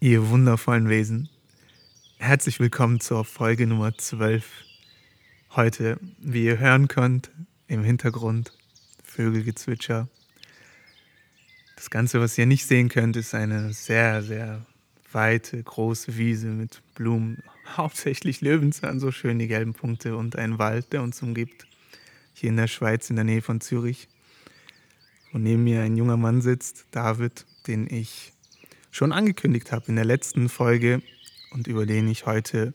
ihr wundervollen Wesen. Herzlich willkommen zur Folge Nummer 12. Heute, wie ihr hören könnt, im Hintergrund Vögelgezwitscher. Das Ganze, was ihr nicht sehen könnt, ist eine sehr, sehr weite, große Wiese mit Blumen, hauptsächlich Löwenzahn, so schön die gelben Punkte und ein Wald, der uns umgibt. Hier in der Schweiz, in der Nähe von Zürich. Und neben mir ein junger Mann sitzt, David, den ich schon angekündigt habe in der letzten Folge und über den ich heute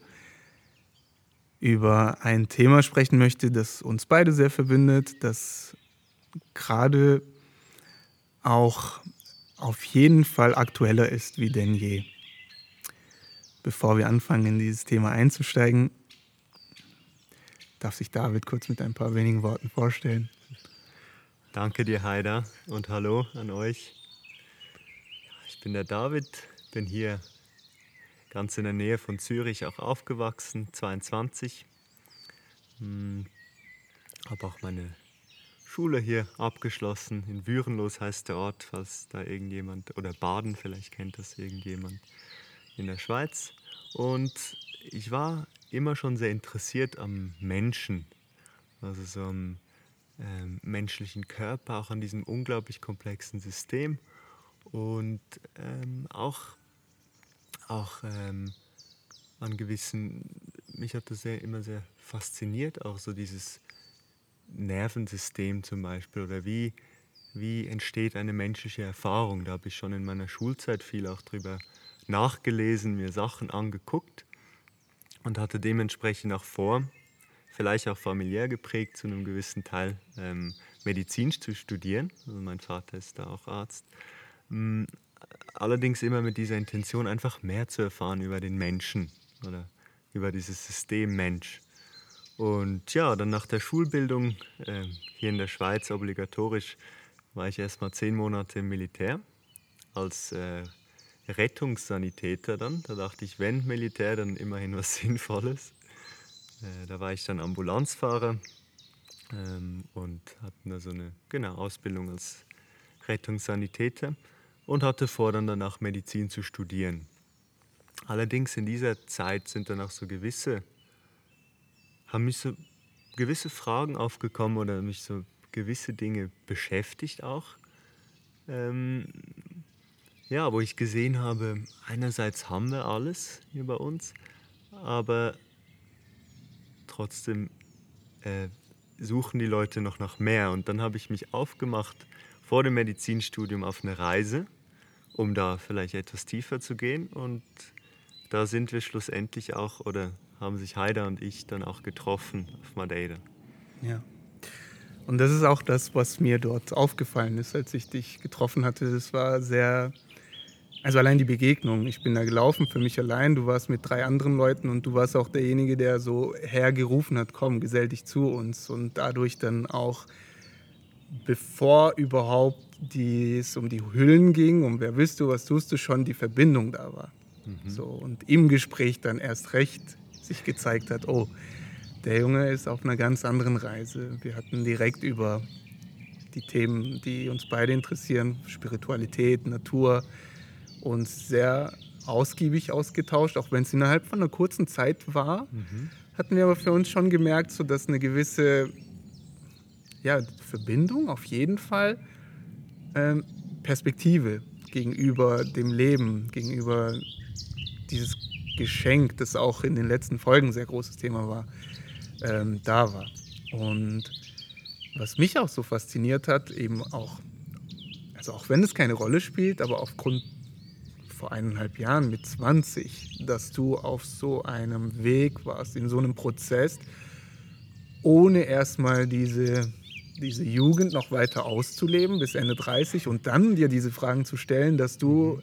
über ein Thema sprechen möchte, das uns beide sehr verbindet, das gerade auch auf jeden Fall aktueller ist wie denn je. Bevor wir anfangen, in dieses Thema einzusteigen, darf sich David kurz mit ein paar wenigen Worten vorstellen. Danke dir, Heider, und hallo an euch. Ich bin der David, bin hier ganz in der Nähe von Zürich auch aufgewachsen, 22. Hm, Habe auch meine Schule hier abgeschlossen. In Würenlos heißt der Ort, falls da irgendjemand, oder Baden vielleicht kennt das irgendjemand in der Schweiz. Und ich war immer schon sehr interessiert am Menschen, also so am ähm, menschlichen Körper, auch an diesem unglaublich komplexen System und ähm, auch, auch ähm, an gewissen, mich hat das sehr, immer sehr fasziniert, auch so dieses Nervensystem zum Beispiel oder wie, wie entsteht eine menschliche Erfahrung. Da habe ich schon in meiner Schulzeit viel auch drüber nachgelesen, mir Sachen angeguckt und hatte dementsprechend auch vor, vielleicht auch familiär geprägt zu einem gewissen Teil ähm, Medizin zu studieren. Also mein Vater ist da auch Arzt. Mm, allerdings immer mit dieser Intention, einfach mehr zu erfahren über den Menschen oder über dieses System Mensch. Und ja, dann nach der Schulbildung äh, hier in der Schweiz obligatorisch war ich erst mal zehn Monate im Militär als äh, Rettungssanitäter dann. Da dachte ich, wenn Militär, dann immerhin was Sinnvolles. Äh, da war ich dann Ambulanzfahrer ähm, und hatten da so eine genau, Ausbildung als Rettungssanitäter und hatte vor, dann danach Medizin zu studieren. Allerdings in dieser Zeit sind dann auch so gewisse haben mich so gewisse Fragen aufgekommen oder mich so gewisse Dinge beschäftigt auch. Ähm, ja, wo ich gesehen habe, einerseits haben wir alles hier bei uns, aber trotzdem äh, suchen die Leute noch nach mehr. Und dann habe ich mich aufgemacht vor dem Medizinstudium auf eine Reise, um da vielleicht etwas tiefer zu gehen. Und da sind wir schlussendlich auch, oder haben sich Haida und ich dann auch getroffen auf Madeira. Ja. Und das ist auch das, was mir dort aufgefallen ist, als ich dich getroffen hatte. Das war sehr, also allein die Begegnung. Ich bin da gelaufen für mich allein. Du warst mit drei anderen Leuten und du warst auch derjenige, der so hergerufen hat, komm, gesell dich zu uns. Und dadurch dann auch, bevor überhaupt es um die Hüllen ging, um wer bist du, was tust du, schon die Verbindung da war. Mhm. So, und im Gespräch dann erst recht sich gezeigt hat, oh, der Junge ist auf einer ganz anderen Reise. Wir hatten direkt über die Themen, die uns beide interessieren, Spiritualität, Natur, uns sehr ausgiebig ausgetauscht, auch wenn es innerhalb von einer kurzen Zeit war, mhm. hatten wir aber für uns schon gemerkt, so dass eine gewisse ja, Verbindung auf jeden Fall, ähm, Perspektive gegenüber dem Leben, gegenüber dieses Geschenk, das auch in den letzten Folgen ein sehr großes Thema war, ähm, da war. Und was mich auch so fasziniert hat, eben auch, also auch wenn es keine Rolle spielt, aber aufgrund vor eineinhalb Jahren mit 20, dass du auf so einem Weg warst, in so einem Prozess, ohne erstmal diese, diese Jugend noch weiter auszuleben bis Ende 30 und dann dir diese Fragen zu stellen, dass du mhm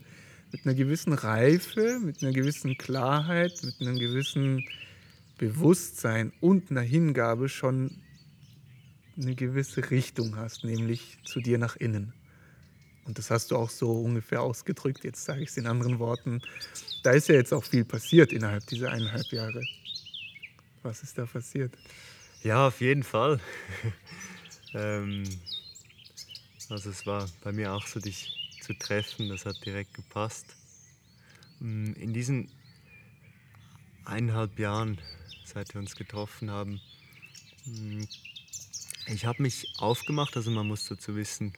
mit einer gewissen Reife, mit einer gewissen Klarheit, mit einem gewissen Bewusstsein und einer Hingabe schon eine gewisse Richtung hast, nämlich zu dir nach innen. Und das hast du auch so ungefähr ausgedrückt. Jetzt sage ich es in anderen Worten. Da ist ja jetzt auch viel passiert innerhalb dieser eineinhalb Jahre. Was ist da passiert? Ja, auf jeden Fall. Ähm, also es war bei mir auch so, dich zu treffen. Das hat direkt gepasst. mm, in diesen eineinhalb Jahren, seit wir uns getroffen haben, mm, ich habe mich aufgemacht, also man muss dazu wissen,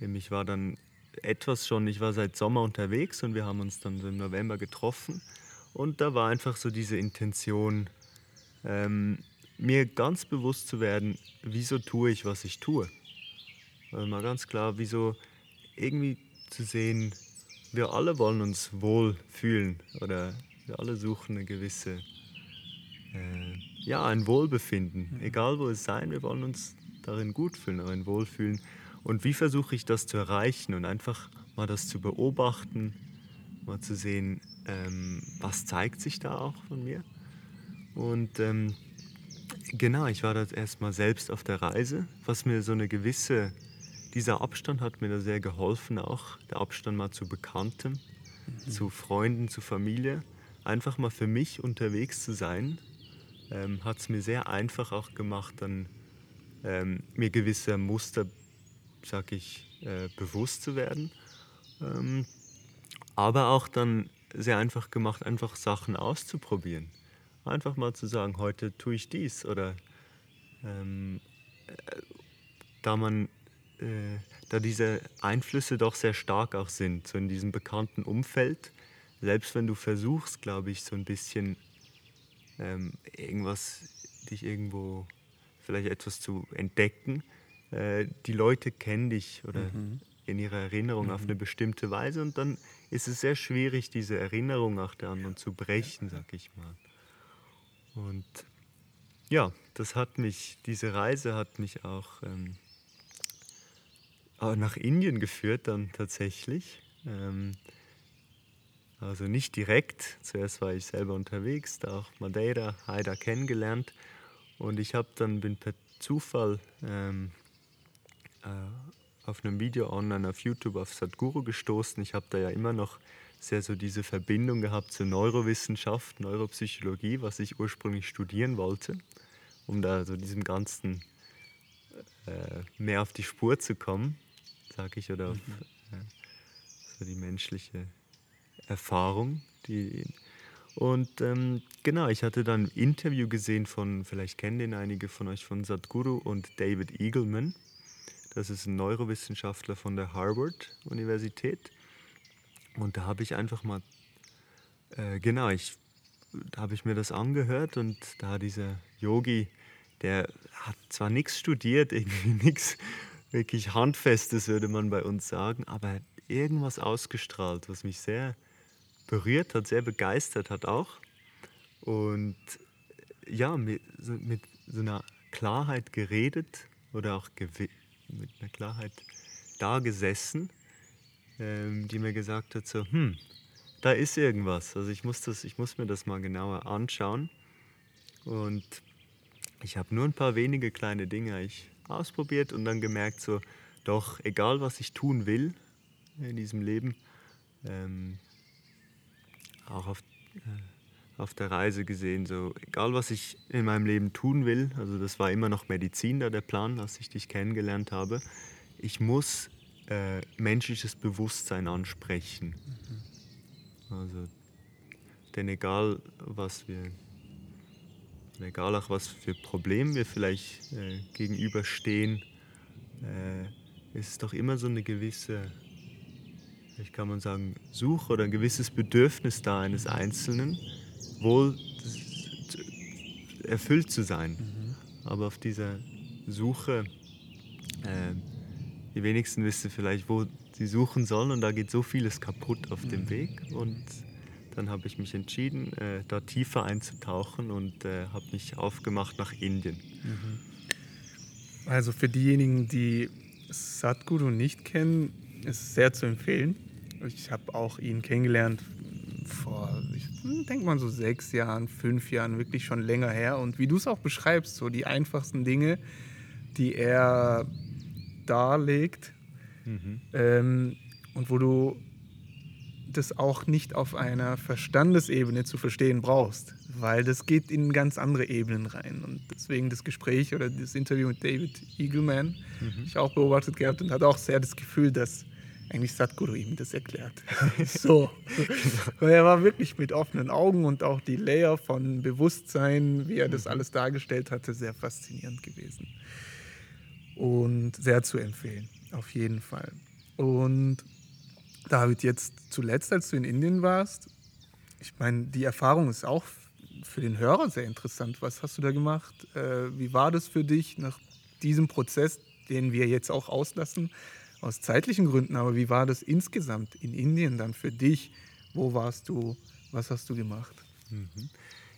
ich war dann etwas schon, ich war seit Sommer unterwegs und wir haben uns dann im November getroffen und da war einfach so diese Intention, ähm, mir ganz bewusst zu werden, wieso tue ich, was ich tue. Also mal ganz klar, wieso irgendwie zu sehen, wir alle wollen uns wohl fühlen oder wir alle suchen eine gewisse, äh, ja, ein Wohlbefinden. Mhm. Egal wo es sein, wir wollen uns darin gut fühlen, darin wohlfühlen. Und wie versuche ich das zu erreichen und einfach mal das zu beobachten, mal zu sehen, ähm, was zeigt sich da auch von mir. Und ähm, genau, ich war da erstmal selbst auf der Reise, was mir so eine gewisse dieser Abstand hat mir da sehr geholfen, auch der Abstand mal zu Bekannten, mhm. zu Freunden, zu Familie. Einfach mal für mich unterwegs zu sein, ähm, hat es mir sehr einfach auch gemacht, dann ähm, mir gewisse Muster, sag ich, äh, bewusst zu werden. Ähm, aber auch dann sehr einfach gemacht, einfach Sachen auszuprobieren. Einfach mal zu sagen, heute tue ich dies oder ähm, äh, da man äh, da diese Einflüsse doch sehr stark auch sind, so in diesem bekannten Umfeld. Selbst wenn du versuchst, glaube ich, so ein bisschen ähm, irgendwas, dich irgendwo vielleicht etwas zu entdecken, äh, die Leute kennen dich oder mhm. in ihrer Erinnerung mhm. auf eine bestimmte Weise und dann ist es sehr schwierig, diese Erinnerung auch der anderen zu brechen, sag ich mal. Und ja, das hat mich, diese Reise hat mich auch ähm, nach Indien geführt dann tatsächlich. Ähm, also nicht direkt. Zuerst war ich selber unterwegs, da auch Madeira, Haida kennengelernt. Und ich habe dann bin per Zufall ähm, äh, auf einem Video online auf YouTube auf Sadhguru gestoßen. Ich habe da ja immer noch sehr so diese Verbindung gehabt zur Neurowissenschaft, Neuropsychologie, was ich ursprünglich studieren wollte, um da so diesem Ganzen äh, mehr auf die Spur zu kommen sage ich, oder auf mhm. äh, so die menschliche Erfahrung. Die, und ähm, genau, ich hatte dann ein Interview gesehen von, vielleicht kennen den einige von euch, von Sadhguru und David Eagleman. Das ist ein Neurowissenschaftler von der Harvard-Universität. Und da habe ich einfach mal, äh, genau, ich, da habe ich mir das angehört und da dieser Yogi, der hat zwar nichts studiert, irgendwie nichts wirklich Handfestes, würde man bei uns sagen, aber irgendwas ausgestrahlt, was mich sehr berührt hat, sehr begeistert hat auch. Und ja, mit, mit so einer Klarheit geredet oder auch mit einer Klarheit da gesessen, ähm, die mir gesagt hat, so, hm, da ist irgendwas. Also ich muss, das, ich muss mir das mal genauer anschauen. Und ich habe nur ein paar wenige kleine Dinge. Ich ausprobiert und dann gemerkt, so, doch, egal was ich tun will in diesem Leben, ähm, auch auf, äh, auf der Reise gesehen, so, egal was ich in meinem Leben tun will, also das war immer noch Medizin da der Plan, als ich dich kennengelernt habe, ich muss äh, menschliches Bewusstsein ansprechen. Mhm. Also, denn egal was wir egal auch was für Probleme wir vielleicht äh, gegenüberstehen, äh, ist es doch immer so eine gewisse, ich kann man sagen, Suche oder ein gewisses Bedürfnis da eines Einzelnen, wohl erfüllt zu sein. Mhm. Aber auf dieser Suche, äh, die wenigsten wissen vielleicht, wo sie suchen sollen und da geht so vieles kaputt auf mhm. dem Weg und dann habe ich mich entschieden, äh, da tiefer einzutauchen und äh, habe mich aufgemacht nach Indien. Mhm. Also für diejenigen, die Sadhguru nicht kennen, ist es sehr zu empfehlen. Ich habe auch ihn kennengelernt vor, ich denke mal so sechs Jahren, fünf Jahren, wirklich schon länger her. Und wie du es auch beschreibst, so die einfachsten Dinge, die er darlegt mhm. ähm, und wo du das auch nicht auf einer Verstandesebene zu verstehen brauchst, weil das geht in ganz andere Ebenen rein. Und deswegen das Gespräch oder das Interview mit David Eagleman, mhm. ich auch beobachtet gehabt und hatte auch sehr das Gefühl, dass eigentlich Sadhguru ihm das erklärt. so. Und er war wirklich mit offenen Augen und auch die Layer von Bewusstsein, wie er das mhm. alles dargestellt hatte, sehr faszinierend gewesen. Und sehr zu empfehlen, auf jeden Fall. Und David, jetzt zuletzt, als du in Indien warst, ich meine, die Erfahrung ist auch für den Hörer sehr interessant. Was hast du da gemacht? Äh, wie war das für dich nach diesem Prozess, den wir jetzt auch auslassen? aus zeitlichen Gründen, aber wie war das insgesamt in Indien dann für dich? Wo warst du? Was hast du gemacht? Mhm.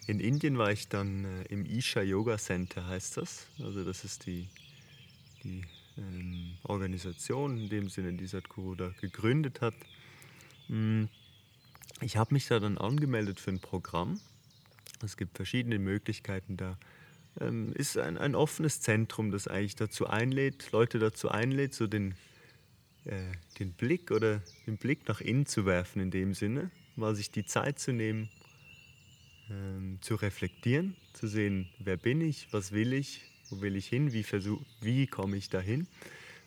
In Indien war ich dann äh, im Isha Yoga Center, heißt das. Also das ist die, die ähm, Organisation, in dem Sinne, die Sadhguru da gegründet hat. Mm, ich habe mich da dann angemeldet für ein Programm. Es gibt verschiedene Möglichkeiten da. Ähm, ist ein, ein offenes Zentrum, das eigentlich dazu einlädt, Leute dazu einlädt, so den äh, den Blick oder den Blick nach innen zu werfen in dem Sinne, mal sich die Zeit zu nehmen, ähm, zu reflektieren, zu sehen, wer bin ich, was will ich, wo will ich hin, wie, wie komme ich dahin.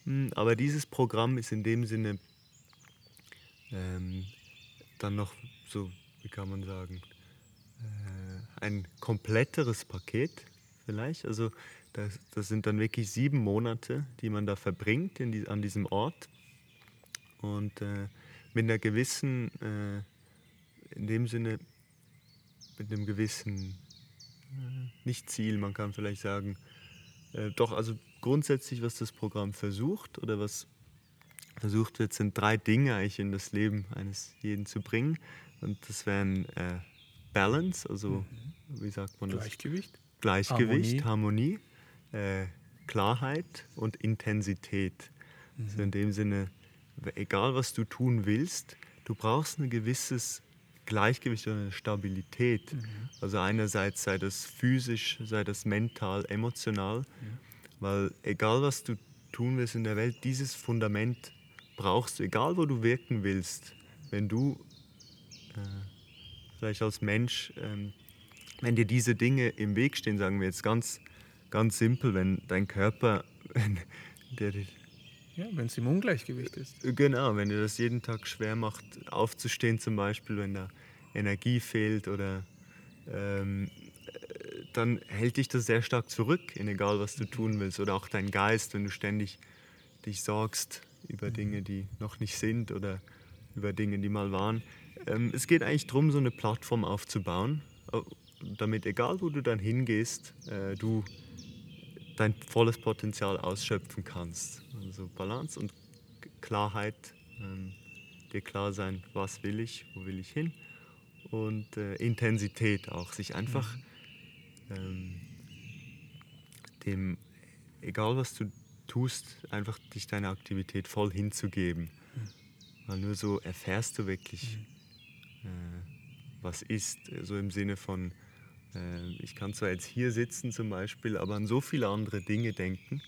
Hm, aber dieses Programm ist in dem Sinne ähm, dann noch so, wie kann man sagen, äh, ein kompletteres Paket vielleicht. Also das, das, sind dann wirklich sieben Monate, die man da verbringt die, an diesem Ort und äh, mit einer gewissen, äh, in dem Sinne, mit einem gewissen, äh, nicht Ziel, man kann vielleicht sagen, äh, doch, also grundsätzlich, was das Programm versucht oder was versucht wird, sind drei Dinge eigentlich in das Leben eines jeden zu bringen. Und das wären äh, Balance, also mhm. wie sagt man das? Gleichgewicht. Gleichgewicht, Harmonie, Harmonie äh, Klarheit und Intensität. Mhm. Also in dem Sinne, egal was du tun willst, du brauchst ein gewisses Gleichgewicht oder eine Stabilität. Mhm. Also einerseits sei das physisch, sei das mental, emotional, ja. weil egal was du tun willst in der Welt, dieses Fundament brauchst du, egal wo du wirken willst. Wenn du äh, vielleicht als Mensch, ähm, wenn dir diese Dinge im Weg stehen, sagen wir jetzt ganz, ganz simpel, wenn dein Körper, wenn der, ja, wenn es im Ungleichgewicht ist. Genau, wenn dir das jeden Tag schwer macht, aufzustehen zum Beispiel, wenn da Energie fehlt oder ähm, äh, dann hält dich das sehr stark zurück, in egal was du tun willst. Oder auch dein Geist, wenn du ständig dich sorgst über mhm. Dinge, die noch nicht sind oder über Dinge, die mal waren. Ähm, es geht eigentlich darum, so eine Plattform aufzubauen, damit egal wo du dann hingehst, äh, du dein volles Potenzial ausschöpfen kannst. Also Balance und Klarheit, ähm, dir klar sein, was will ich, wo will ich hin und äh, Intensität auch, sich einfach mhm. ähm, dem, egal was du tust, einfach dich deiner Aktivität voll hinzugeben. Mhm. Weil nur so erfährst du wirklich, mhm. äh, was ist, so im Sinne von ich kann zwar jetzt hier sitzen zum Beispiel, aber an so viele andere Dinge denken,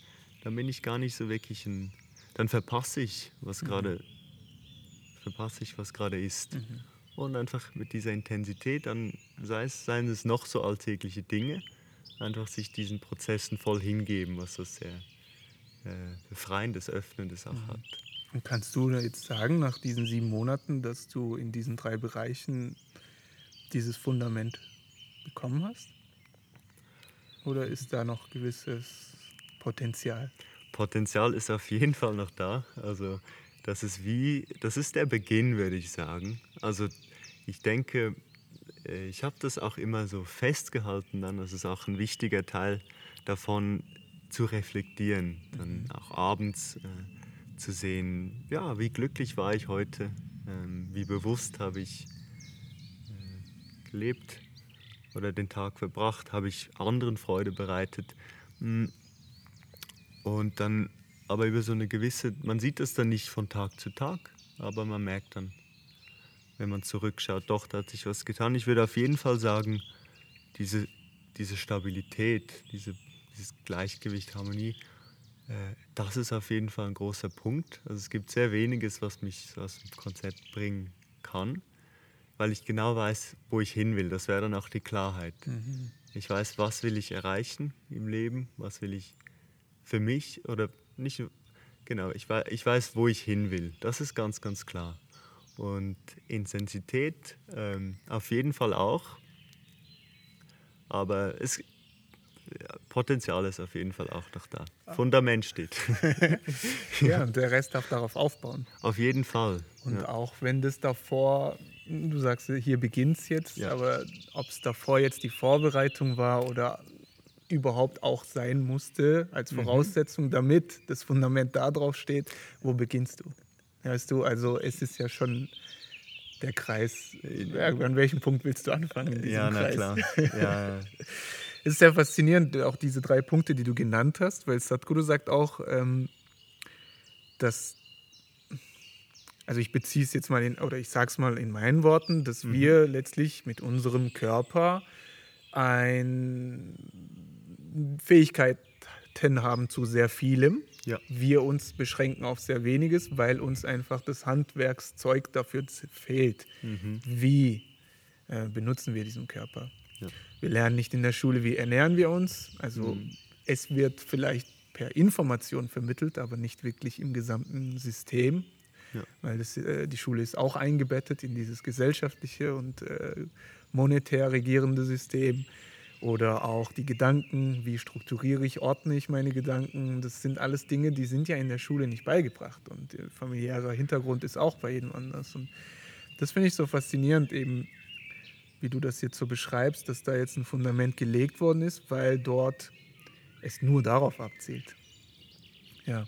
dann bin ich gar nicht so wirklich ein, dann verpasse ich, was mhm. gerade verpasse ich, was gerade ist. Mhm. Und einfach mit dieser Intensität, dann sei es, seien es noch so alltägliche Dinge, einfach sich diesen Prozessen voll hingeben, was so sehr äh, befreiendes, öffnendes auch mhm. hat. Und kannst du jetzt sagen, nach diesen sieben Monaten, dass du in diesen drei Bereichen dieses Fundament bekommen hast? Oder ist da noch gewisses Potenzial? Potenzial ist auf jeden Fall noch da. Also das ist wie, das ist der Beginn, würde ich sagen. Also ich denke, äh, ich habe das auch immer so festgehalten, dann, das ist auch ein wichtiger Teil davon, zu reflektieren, dann mhm. auch abends äh, zu sehen, ja, wie glücklich war ich heute, ähm, wie bewusst habe ich äh, gelebt oder den Tag verbracht, habe ich anderen Freude bereitet. Mm. Und dann aber über so eine gewisse, man sieht das dann nicht von Tag zu Tag, aber man merkt dann, wenn man zurückschaut, doch, da hat sich was getan. Ich würde auf jeden Fall sagen, diese, diese Stabilität, diese, dieses Gleichgewicht, Harmonie, äh, das ist auf jeden Fall ein großer Punkt. Also es gibt sehr weniges, was mich aus dem Konzept bringen kann weil ich genau weiß, wo ich hin will. Das wäre dann auch die Klarheit. Mhm. Ich weiß, was will ich erreichen im Leben, was will ich für mich oder nicht, Genau, ich, wei- ich weiß, wo ich hin will. Das ist ganz, ganz klar. Und Intensität ähm, auf jeden Fall auch. Aber es, Potenzial ist auf jeden Fall auch noch da. Fundament steht. Ja, und der Rest darf darauf aufbauen. auf jeden Fall. Und ja. auch wenn das davor, du sagst, hier beginnt es jetzt, Ja. aber ob es davor jetzt die Vorbereitung war oder überhaupt auch sein musste als Mhm. Voraussetzung, damit das Fundament da drauf steht, wo beginnst du? Weißt du, also es ist ja schon der Kreis. Ja, an welchem Punkt willst du anfangen? ja, na Kreis? klar. Ja, Es ist sehr faszinierend, auch diese drei Punkte, die du genannt hast, weil Sadhguru sagt auch, ähm, dass, also ich beziehe es jetzt mal in, oder ich sage es mal in meinen Worten, dass Mhm. wir letztlich mit unserem Körper ein Fähigkeiten haben zu sehr vielem. Ja. Wir uns beschränken auf sehr weniges, weil uns einfach das Handwerkszeug dafür fehlt. Wie äh, benutzen wir diesen Körper? Ja. Wir lernen nicht in der Schule, wie ernähren wir uns. Also es wird vielleicht per Information vermittelt, aber nicht wirklich im gesamten System. Ja. Weil das, äh, die Schule ist auch eingebettet in dieses gesellschaftliche und äh, monetär regierende System. Oder auch die Gedanken, wie strukturiere ich, ordne ich meine Gedanken. Das sind alles Dinge, die sind ja in der Schule nicht beigebracht. Und der familiäre Hintergrund ist auch bei jedem anders. Und das finde ich so faszinierend, eben wie du das jetzt so beschreibst, dass da jetzt ein Fundament gelegt worden ist, weil dort es nur darauf abzielt. Ja.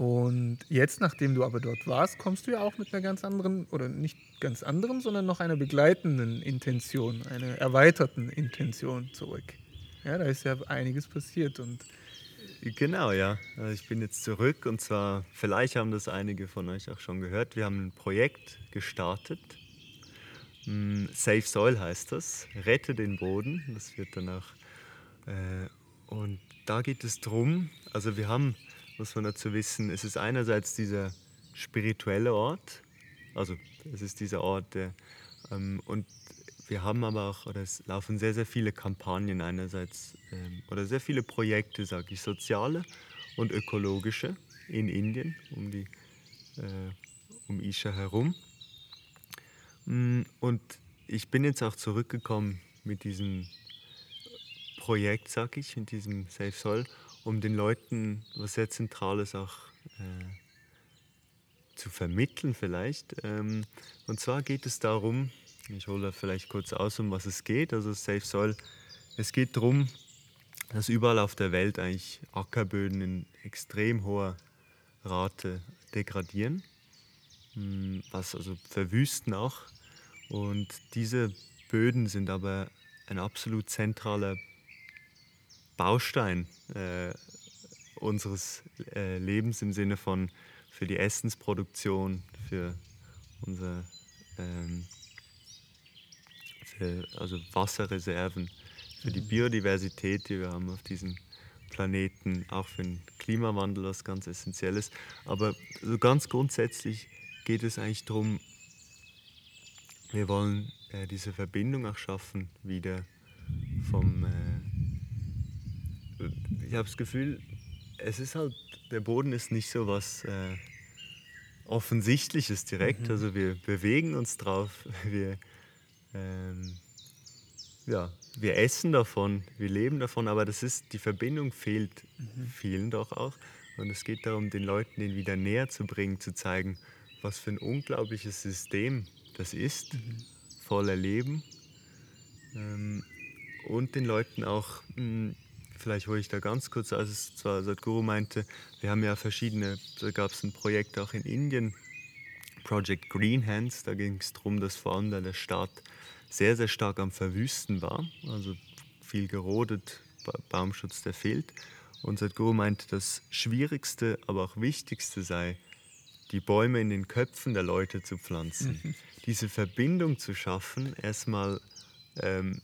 Und jetzt, nachdem du aber dort warst, kommst du ja auch mit einer ganz anderen, oder nicht ganz anderen, sondern noch einer begleitenden Intention, einer erweiterten Intention zurück. Ja, da ist ja einiges passiert und Genau, ja. Also ich bin jetzt zurück und zwar, vielleicht haben das einige von euch auch schon gehört. Wir haben ein Projekt gestartet. Mm, Safe Soil heißt das. Rette den Boden. Das wird danach. Äh, und da geht es drum. Also wir haben, muss man dazu wissen, es ist einerseits dieser spirituelle Ort. Also es ist dieser Ort, der ähm, und wir haben aber auch, oder es laufen sehr, sehr viele Kampagnen einerseits ähm, oder sehr viele Projekte, sage ich, soziale und ökologische in Indien, um, die, äh, um Isha herum. Mm, Und ich bin jetzt auch zurückgekommen mit diesem Projekt, sag ich, mit diesem Safe Soul, um den Leuten was sehr Zentrales auch äh, zu vermitteln vielleicht. Ähm, und zwar geht es darum, ich hole da vielleicht kurz aus, um was es geht. Also Safe Soil, es geht darum, dass überall auf der Welt eigentlich Ackerböden in extrem hoher Rate degradieren, mm, was also verwüsten auch. Und diese Böden sind aber ein absolut zentraler Baustein äh, unseres äh, Lebens im Sinne von für die Essensproduktion, für unser ähm, für, also Wasserreserven, für die Biodiversität, die wir haben auf diesem Planeten, auch für den Klimawandel, was ganz essentiell ist. Aber so ganz grundsätzlich geht es eigentlich darum, wir wollen äh, diese Verbindung auch schaffen, wieder vom. Äh, ich habe das Gefühl, es ist halt, der Boden ist nicht so was äh, Offensichtliches direkt. Also wir bewegen uns drauf, wir, ähm, ja, wir essen davon, wir leben davon, aber das ist, die Verbindung fehlt vielen doch auch. Und es geht darum, den Leuten den wieder näher zu bringen, zu zeigen, was für ein unglaubliches System das ist, voller Leben. Ähm, und den Leuten auch, mh, vielleicht hole ich da ganz kurz, als es zwar Sadhguru meinte, wir haben ja verschiedene, da gab es ein Projekt auch in Indien, Project Green Hands, da ging es darum, dass vor allem da der Staat sehr, sehr stark am Verwüsten war, also viel gerodet, ba Baumschutz, der fehlt. Und Sadhguru meinte, das Schwierigste, aber auch Wichtigste sei, die Bäume in den Köpfen der Leute zu pflanzen. Diese Verbindung zu schaffen, erstmal, ähm,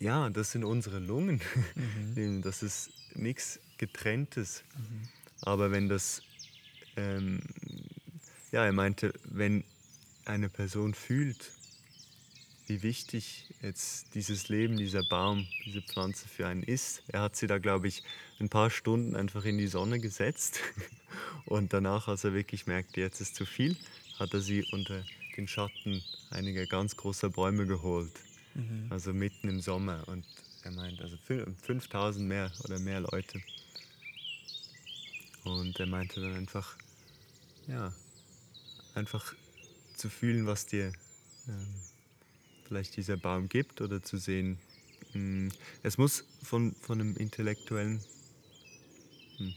ja, das sind unsere Lungen. Das ist nichts Getrenntes. Aber wenn das, ähm, ja, er meinte, wenn eine Person fühlt, wie wichtig jetzt dieses Leben, dieser Baum, diese Pflanze für einen ist. Er hat sie da, glaube ich, ein paar Stunden einfach in die Sonne gesetzt und danach, als er wirklich merkte, jetzt ist zu viel, hat er sie unter den Schatten einiger ganz großer Bäume geholt. Mhm. Also mitten im Sommer. Und er meint, also 5000 mehr oder mehr Leute. Und er meinte dann einfach, ja, einfach zu fühlen, was dir ähm, vielleicht dieser Baum gibt oder zu sehen, mh, hm, es muss von, von einem intellektuellen, mh,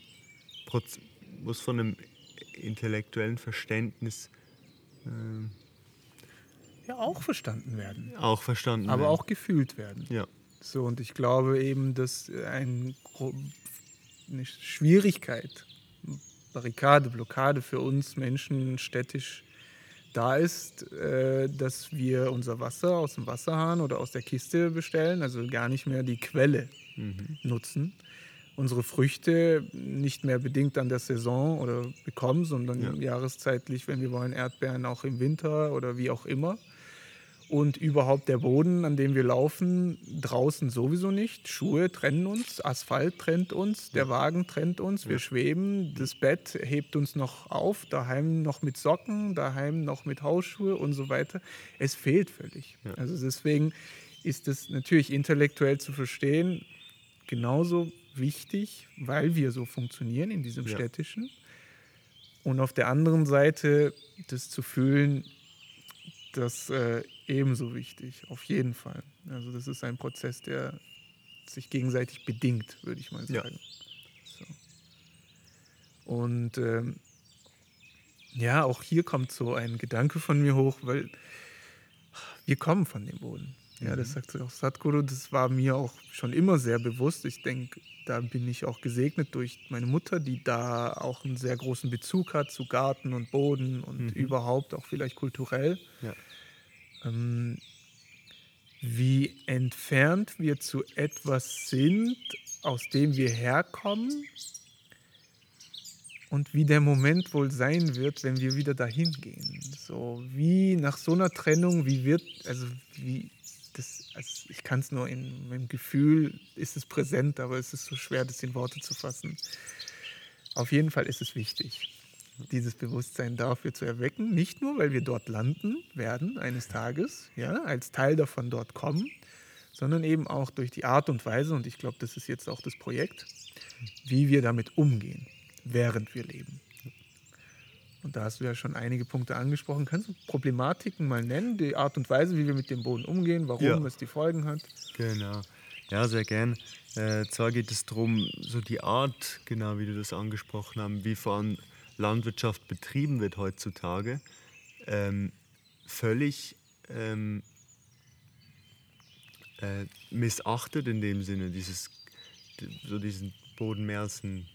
hm, muss von einem intellektuellen Verständnis äh, ja auch verstanden werden. Auch verstanden aber werden. auch gefühlt werden. Ja. So, und ich glaube eben, dass ein, eine Schwierigkeit, Barrikade, Blockade für uns Menschen städtisch da ist, äh, dass wir unser Wasser aus dem Wasserhahn oder aus der Kiste bestellen, also gar nicht mehr die Quelle mhm. nutzen. Unsere Früchte nicht mehr bedingt an der Saison oder bekommen, sondern ja. jahreszeitlich, wenn wir wollen, Erdbeeren auch im Winter oder wie auch immer und überhaupt der Boden, an dem wir laufen, draußen sowieso nicht. Schuhe trennen uns, Asphalt trennt uns, der Wagen trennt uns, wir schweben, das Bett hebt uns noch auf, daheim noch mit Socken, daheim noch mit Hausschuhe und so weiter. Es fehlt völlig. Ja. Also deswegen ist es natürlich intellektuell zu verstehen, genauso wichtig, weil wir so funktionieren in diesem ja. städtischen. Und auf der anderen Seite das zu fühlen, das äh, ebenso wichtig, auf jeden Fall. Also das ist ein Prozess, der sich gegenseitig bedingt, würde ich mal sagen. Ja. So. Und ähm, ja, auch hier kommt so ein Gedanke von mir hoch, weil wir kommen von dem Boden. Ja, das mhm. sagt auch Sadhguru, das war mir auch schon immer sehr bewusst. Ich denke, da bin ich auch gesegnet durch meine Mutter, die da auch einen sehr großen Bezug hat zu Garten und Boden und mhm. überhaupt auch vielleicht kulturell. Ja. Ähm, wie entfernt wir zu etwas sind, aus dem wir herkommen und wie der Moment wohl sein wird, wenn wir wieder dahin gehen. So wie nach so einer Trennung, wie wird, also wie, das, also ich kann es nur in meinem Gefühl, ist es präsent, aber es ist so schwer, das in Worte zu fassen. Auf jeden Fall ist es wichtig, dieses Bewusstsein dafür zu erwecken. Nicht nur, weil wir dort landen werden eines Tages, ja, als Teil davon dort kommen, sondern eben auch durch die Art und Weise, und ich glaube, das ist jetzt auch das Projekt, wie wir damit umgehen, während wir leben. Und da hast du ja schon einige Punkte angesprochen. Kannst du Problematiken mal nennen, die Art und Weise, wie wir mit dem Boden umgehen, warum ja. es die Folgen hat? Genau. Ja, sehr gern. Äh, zwar geht es darum, so die Art, genau wie du das angesprochen hast, wie vor allem Landwirtschaft betrieben wird heutzutage, ähm, völlig ähm, äh, missachtet in dem Sinne, dieses, so diesen Boden mehr als ein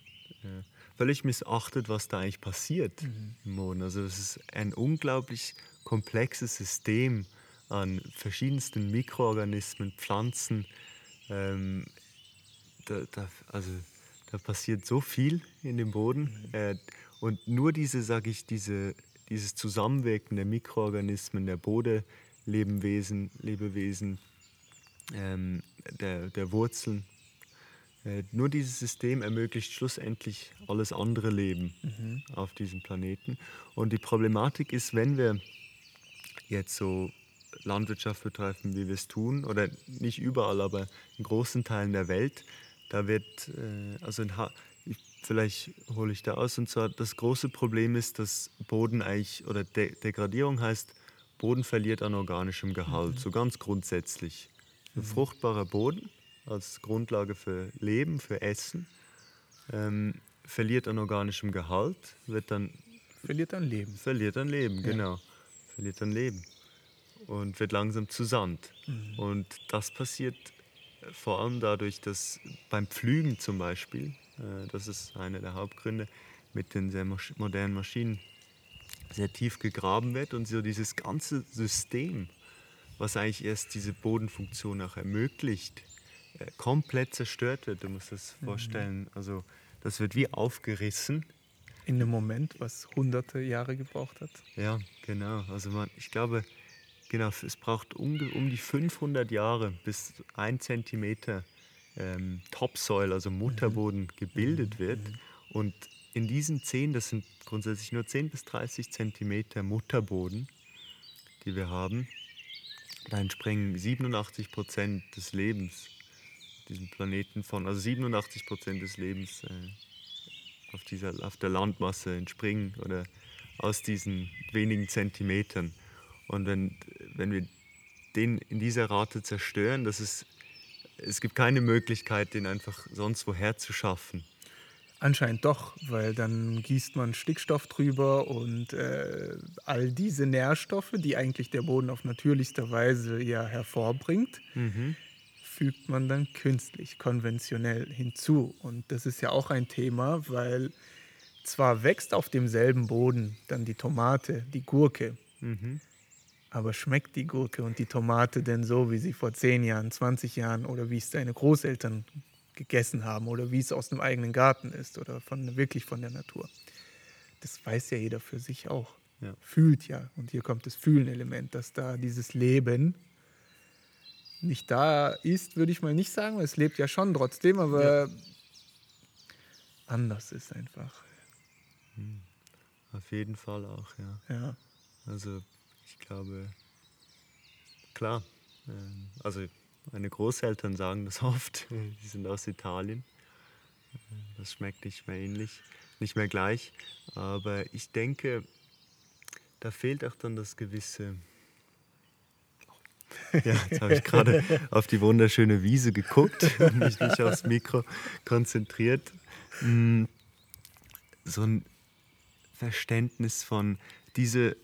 äh, völlig missachtet, was da eigentlich passiert mhm. im Boden. Also es ist ein unglaublich komplexes System an verschiedensten Mikroorganismen, Pflanzen. Ähm, da, da, also da passiert so viel in dem Boden. Mhm. Äh, und nur diese, sage ich, diese, dieses Zusammenwirken der Mikroorganismen, der Bodenlebewesen, Lebewesen, ähm, der, der Wurzeln, äh, nur dieses System ermöglicht schlussendlich alles andere Leben mhm. auf diesem Planeten. Und die Problematik ist, wenn wir jetzt so Landwirtschaft betreiben, wie wir es tun, oder nicht überall, aber in großen Teilen der Welt, da wird, äh, also in ha vielleicht hole ich da aus, und zwar das große Problem ist, dass Boden eigentlich, oder De Degradierung heißt, Boden verliert an organischem Gehalt, mhm. so ganz grundsätzlich. Ein mhm. fruchtbarer Boden als Grundlage für Leben, für Essen, ähm, verliert an organischem Gehalt, wird dann. Verliert an Leben. Verliert an Leben, ja. genau. Verliert an Leben. Und wird langsam zu Sand. Mhm. Und das passiert vor allem dadurch, dass beim Pflügen zum Beispiel, das ist einer der Hauptgründe, mit den sehr modernen Maschinen sehr tief gegraben wird und so dieses ganze System, was eigentlich erst diese Bodenfunktion auch ermöglicht, äh, komplett zerstört wird. Du musst das mhm. vorstellen. Also das wird wie aufgerissen. In einem Moment, was hunderte Jahre gebraucht hat. Ja, genau. Also man, ich glaube, genau, es braucht um, um die 500 Jahre, bis ein Zentimeter ähm, Topsoil, also Mutterboden, mhm. gebildet mhm. wird. Und in diesen 10, das sind grundsätzlich nur 10 bis 30 Zentimeter Mutterboden, die wir haben, da entspringen 87 Prozent des Lebens diesem Planeten von, also 87 Prozent des Lebens äh, auf, dieser, auf der Landmasse entspringen oder aus diesen wenigen Zentimetern. Und wenn, wenn wir den in dieser Rate zerstören, das ist, es gibt keine Möglichkeit, den einfach sonst woher zu schaffen. Anscheinend doch, weil dann gießt man Stickstoff drüber und äh, all diese Nährstoffe, die eigentlich der Boden auf natürlichste Weise ja hervorbringt, mhm. fügt man dann künstlich, konventionell hinzu. Und das ist ja auch ein Thema, weil zwar wächst auf demselben Boden dann die Tomate, die Gurke, mhm. Aber schmeckt die Gurke und die Tomate denn so, wie sie vor 10 Jahren, 20 Jahren oder wie es deine Großeltern gegessen haben oder wie es aus dem eigenen Garten ist oder von, wirklich von der Natur. Das weiß ja jeder für sich auch. Ja. Fühlt ja. Und hier kommt das Fühlen-Element, dass da dieses Leben nicht da ist, würde ich mal nicht sagen, weil es lebt ja schon trotzdem, aber ja. anders ist einfach. Hm. Auf jeden Fall auch, ja. ja. Also ich glaube, klar, ähm, also meine Großeltern sagen das oft, die sind aus Italien. Das schmeckt nicht mehr ähnlich, nicht mehr gleich. Aber ich denke, da fehlt auch dann das gewisse. Ja, jetzt habe ich gerade auf die wunderschöne Wiese geguckt und mich nicht aufs Mikro konzentriert. Hm, so ein Verständnis von diese,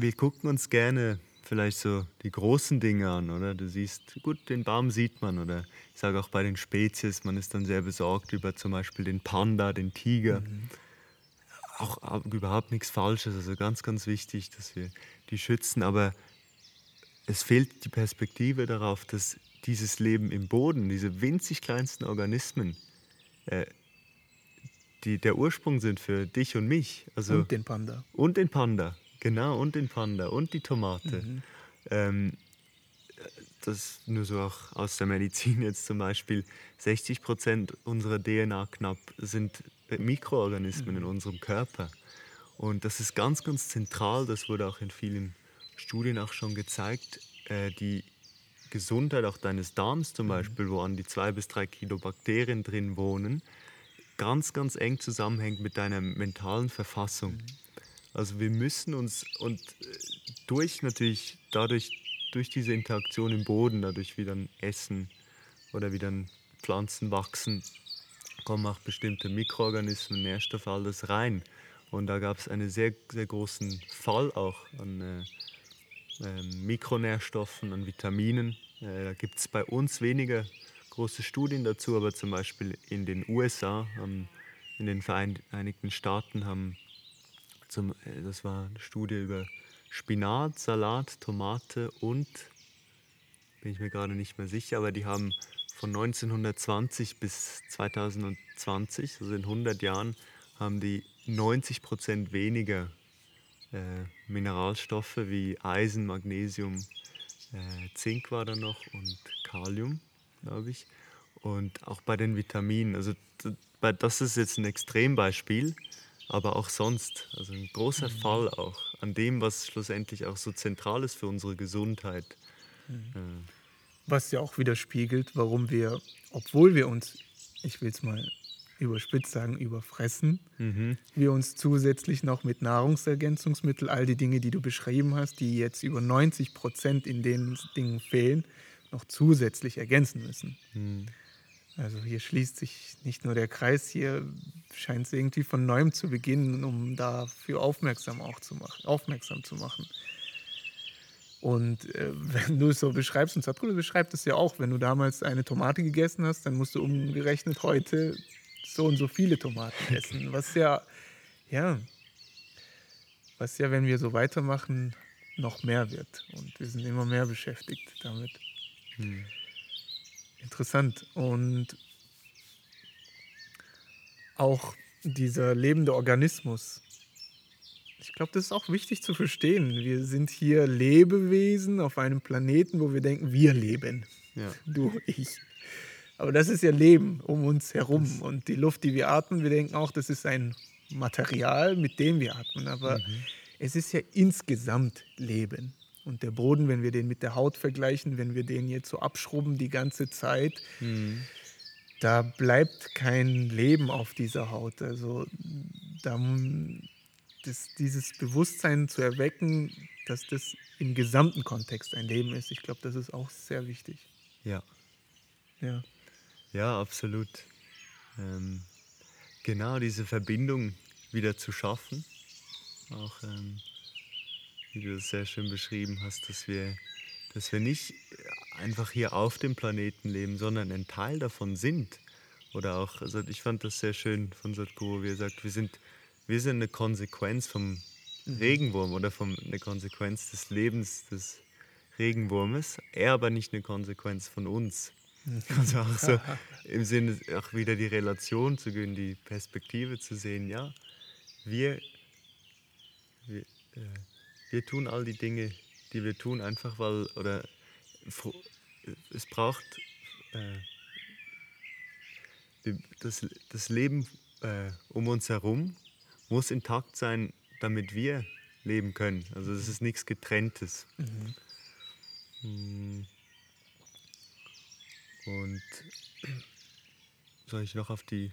wir gucken uns gerne vielleicht so die großen Dinge an, oder? Du siehst, gut, den Baum sieht man, oder ich sage auch bei den Spezies, man ist dann sehr besorgt über zum Beispiel den Panda, den Tiger. Mhm. Auch überhaupt nichts Falsches, also ganz, ganz wichtig, dass wir die schützen, aber es fehlt die Perspektive darauf, dass dieses Leben im Boden, diese winzig kleinsten Organismen, äh, die der Ursprung sind für dich und mich. Also, und den Panda. Und den Panda. Genau, und den Panda und die Tomate. Mhm. Ähm, das nur so auch aus der Medizin jetzt zum Beispiel. 60 Prozent unserer DNA knapp sind Mikroorganismen mhm. in unserem Körper. Und das ist ganz, ganz zentral. Das wurde auch in vielen Studien auch schon gezeigt. Äh, die Gesundheit auch deines Darms zum mhm. Beispiel, wo an die zwei bis drei Kilo Bakterien drin wohnen, ganz, ganz eng zusammenhängt mit deiner mentalen Verfassung. Mhm. Also wir müssen uns und äh, durch natürlich dadurch durch diese Interaktion im Boden, dadurch wie dann Essen oder wie dann Pflanzen wachsen, kommen auch bestimmte Mikroorganismen, Nährstoffe, alles rein. Und da gab es einen sehr, sehr großen Fall auch an äh, äh, Mikronährstoffen, an Vitaminen. Äh, da gibt es bei uns weniger große Studien dazu, aber zum Beispiel in den USA, ähm, in den Vereinigten Staaten haben zum, äh, das war eine Studie über Spinat, Salat, Tomate und, bin ich mir gerade nicht mehr sicher, aber die haben von 1920 bis 2020, also in 100 Jahren, haben die 90 Prozent weniger äh, Mineralstoffe wie Eisen, Magnesium, äh, Zink war da noch und Kalium, glaube ich. Und auch bei den Vitaminen, also das ist jetzt ein Extrembeispiel, aber auch sonst. Also ein großer mhm. Fall auch an dem, was schlussendlich auch so zentral ist für unsere Gesundheit. Mhm. Was ja auch widerspiegelt, warum wir, obwohl wir uns, ich will es mal überspitzt sagen, überfressen, mhm. wir uns zusätzlich noch mit Nahrungsergänzungsmitteln, all die Dinge, die du beschrieben hast, die jetzt über 90 Prozent in den Dingen fehlen, noch zusätzlich ergänzen müssen. Also hier schließt sich nicht nur der Kreis, hier scheint es irgendwie von neuem zu beginnen, um dafür aufmerksam auch zu machen, aufmerksam zu machen. Und äh, wenn du es so beschreibst, und Sadhguru beschreibt es ja auch, wenn du damals eine Tomate gegessen hast, dann musst du umgerechnet heute so und so viele Tomaten essen. Was ja, ja, was ja, wenn wir so weitermachen, noch mehr wird. Und wir sind immer mehr beschäftigt damit. Hm. Interessant. Und auch dieser lebende Organismus, Ich glaube, das ist auch wichtig zu verstehen. Wir sind hier Lebewesen auf einem Planeten, wo wir denken, wir leben. Ja. Du, ich. Aber das ist ja Leben um uns herum. Und die Luft, die wir atmen, wir denken auch, das ist ein Material, mit dem wir atmen. Aber Mhm. es ist ja insgesamt Leben. Und der Boden, wenn wir den mit der Haut vergleichen, wenn wir den jetzt so abschrubben die ganze Zeit, Mhm. da bleibt kein Leben auf dieser Haut. Also da, das, dieses Bewusstsein zu erwecken, dass das im gesamten Kontext ein Leben ist, ich glaube, das ist auch sehr wichtig. Ja. Ja. Ja, absolut. Ähm, genau diese Verbindung wieder zu schaffen. Auch ähm, wie du das sehr schön beschrieben hast, dass wir, dass wir nicht einfach hier auf dem Planeten leben, sondern ein Teil davon sind. Oder auch, also ich fand das sehr schön von Sadhguru, wie er sagt, wir sind, wir sind eine Konsequenz vom Regenwurm oder vom, eine Konsequenz des Lebens des Regenwurmes, er aber nicht eine Konsequenz von uns. Also auch so im Sinne auch wieder die Relation zu gehen, die Perspektive zu sehen, ja, wir, wir, äh, wir tun all die Dinge, die wir tun, einfach weil, oder es braucht äh, das, das Leben äh, um uns herum muss intakt sein, damit wir leben können. Also es ist nichts Getrenntes. Mm. Und soll ich noch auf die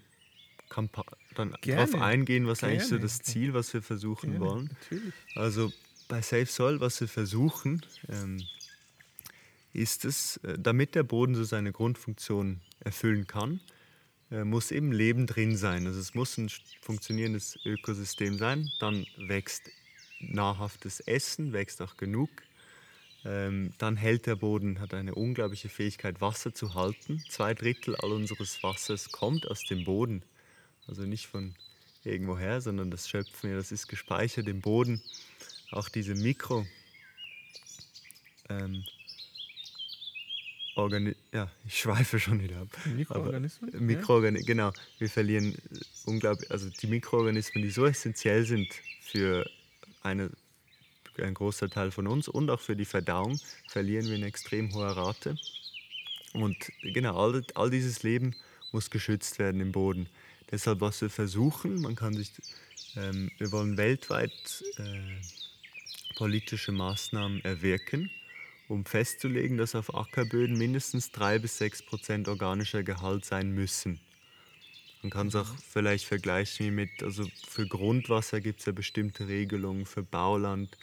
Kampa dann Gerne. darauf eingehen, was eigentlich so Gerne. das Ziel, was wir versuchen Gerne, wollen? Natürlich. Also bei Safe Soil, was wir versuchen, ähm, ist es, äh, damit der Boden so seine Grundfunktion erfüllen kann, äh, muss eben Leben drin sein. Also es muss ein funktionierendes Ökosystem sein. Dann wächst nahrhaftes Essen, wächst auch genug. Ähm, dann hält der Boden, hat eine unglaubliche Fähigkeit, Wasser zu halten. Zwei Drittel all unseres Wassers kommt aus dem Boden. Also nicht von irgendwoher, sondern das schöpfen wir, das ist gespeichert im Boden. Auch diese Mikro, ähm, Organi ja, ich schweife schon wieder ab. Mikroorganismen? Aber, Mikroorganismen, genau. Wir verlieren unglaublich, also die Mikroorganismen, die so essentiell sind für eine, ein großer Teil von uns und auch für die Verdauung, verlieren wir in extrem hoher Rate. Und genau, all, all dieses Leben muss geschützt werden im Boden. Deshalb, was wir versuchen, man kann sich, ähm, wir wollen weltweit äh, politische Maßnahmen erwirken, um festzulegen, dass auf Ackerböden mindestens 3 bis 6 Prozent organischer Gehalt sein müssen. Man kann es auch vielleicht vergleichen wie mit, also für Grundwasser gibt es ja bestimmte Regelungen, für Bauland,